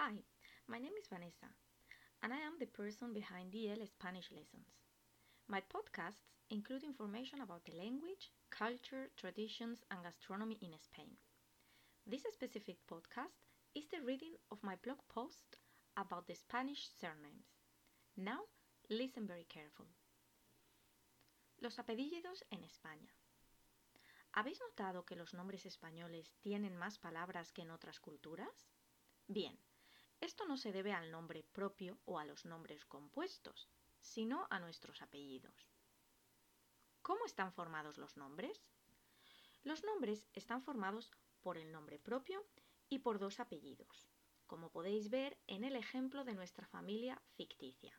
Hi, my name is Vanessa, and I am the person behind DL Spanish Lessons. My podcasts include information about the language, culture, traditions, and gastronomy in Spain. This specific podcast is the reading of my blog post about the Spanish surnames. Now, listen very carefully. Los apellidos en España. ¿Habéis notado que los nombres españoles tienen más palabras que en otras culturas? Bien, esto no se debe al nombre propio o a los nombres compuestos, sino a nuestros apellidos. ¿Cómo están formados los nombres? Los nombres están formados por el nombre propio y por dos apellidos, como podéis ver en el ejemplo de nuestra familia ficticia.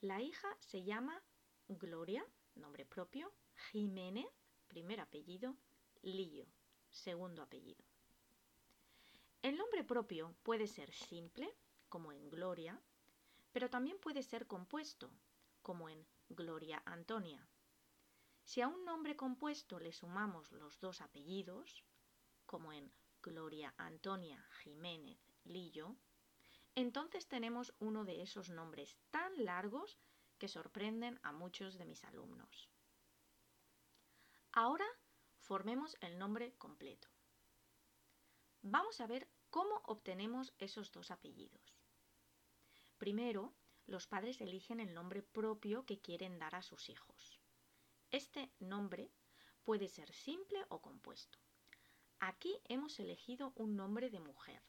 La hija se llama Gloria, nombre propio, Jiménez, primer apellido, Lío, segundo apellido. El nombre propio puede ser simple, como en Gloria, pero también puede ser compuesto, como en Gloria Antonia. Si a un nombre compuesto le sumamos los dos apellidos, como en Gloria Antonia Jiménez Lillo, entonces tenemos uno de esos nombres tan largos que sorprenden a muchos de mis alumnos. Ahora formemos el nombre completo. Vamos a ver cómo obtenemos esos dos apellidos. Primero, los padres eligen el nombre propio que quieren dar a sus hijos. Este nombre puede ser simple o compuesto. Aquí hemos elegido un nombre de mujer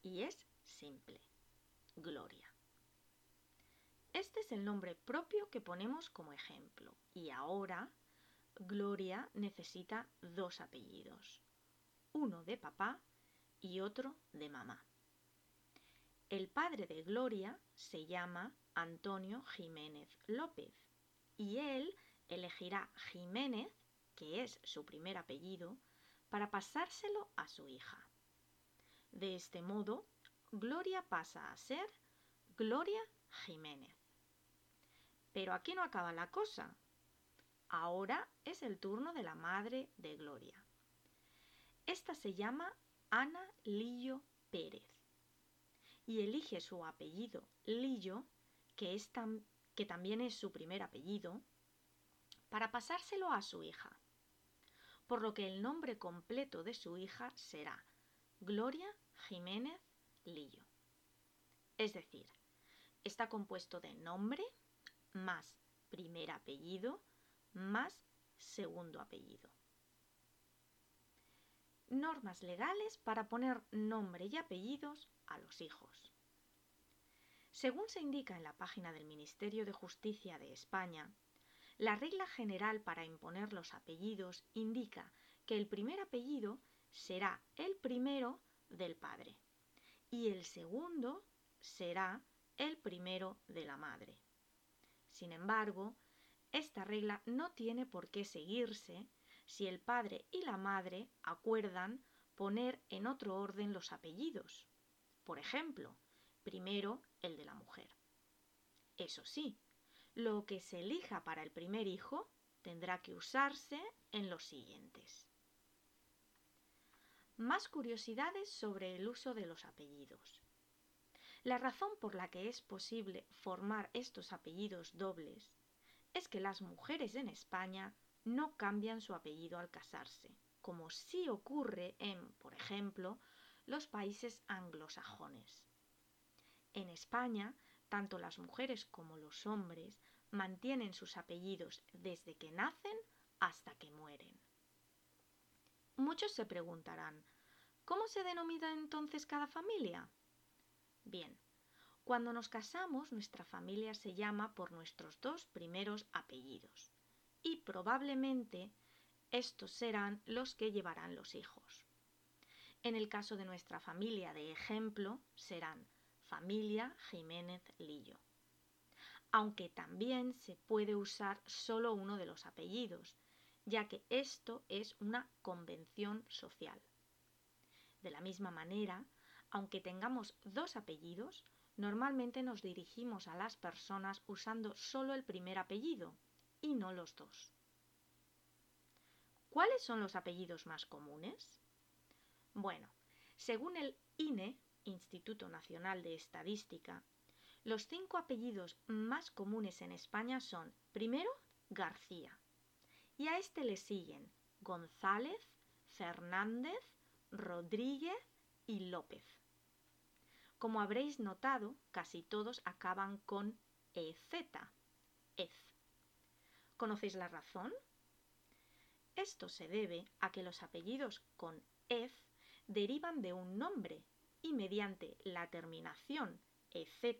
y es simple, Gloria. Este es el nombre propio que ponemos como ejemplo y ahora Gloria necesita dos apellidos, uno de papá y otro de mamá. El padre de Gloria se llama Antonio Jiménez López y él elegirá Jiménez, que es su primer apellido, para pasárselo a su hija. De este modo, Gloria pasa a ser Gloria Jiménez. Pero aquí no acaba la cosa. Ahora es el turno de la madre de Gloria. Esta se llama Ana Lillo Pérez. Y elige su apellido Lillo, que, también es su primer apellido, para pasárselo a su hija, por lo que el nombre completo de su hija será Gloria Jiménez Lillo. Es decir, está compuesto de nombre más primer apellido más segundo apellido normas legales para poner nombre y apellidos a los hijos. Según se indica en la página del Ministerio de Justicia de España, la regla general para imponer los apellidos indica que el primer apellido será el primero del padre y el segundo será el primero de la madre. Sin embargo, esta regla no tiene por qué seguirse si el padre y la madre acuerdan poner en otro orden los apellidos. Por ejemplo, primero el de la mujer. Eso sí, lo que se elija para el primer hijo tendrá que usarse en los siguientes. Más curiosidades sobre el uso de los apellidos. La razón por la que es posible formar estos apellidos dobles es que las mujeres en España no cambian su apellido al casarse, como sí ocurre en, por ejemplo, los países anglosajones. En España, tanto las mujeres como los hombres mantienen sus apellidos desde que nacen hasta que mueren. Muchos se preguntarán, ¿cómo se denomina entonces cada familia? Bien, cuando nos casamos nuestra familia se llama por nuestros dos primeros apellidos y probablemente estos serán los que llevarán los hijos. En el caso de nuestra familia de ejemplo serán familia Jiménez Lillo. Aunque también se puede usar solo uno de los apellidos, ya que esto es una convención social. De la misma manera, aunque tengamos dos apellidos, normalmente nos dirigimos a las personas usando solo el primer apellido, y no los dos. ¿Cuáles son los apellidos más comunes? Bueno, según el INE, Instituto Nacional de Estadística, los cinco apellidos más comunes en España son, primero, García, y a este le siguen González, Fernández, Rodríguez y López. Como habréis notado, casi todos acaban con EZ, EZ. ¿Conocéis la razón? Esto se debe a que los apellidos con EZ derivan de un nombre y mediante la terminación EZ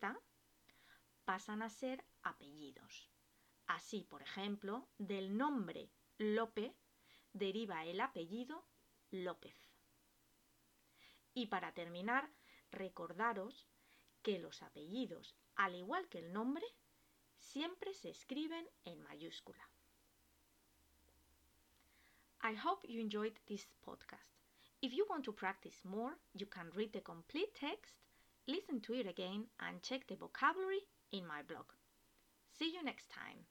pasan a ser apellidos. Así, por ejemplo, del nombre Lope deriva el apellido López. Y para terminar, recordaros que los apellidos, al igual que el nombre, siempre se escriben en mayúscula. I hope you enjoyed this podcast. If you want to practice more, you can read the complete text, listen to it again, and check the vocabulary in my blog. See you next time.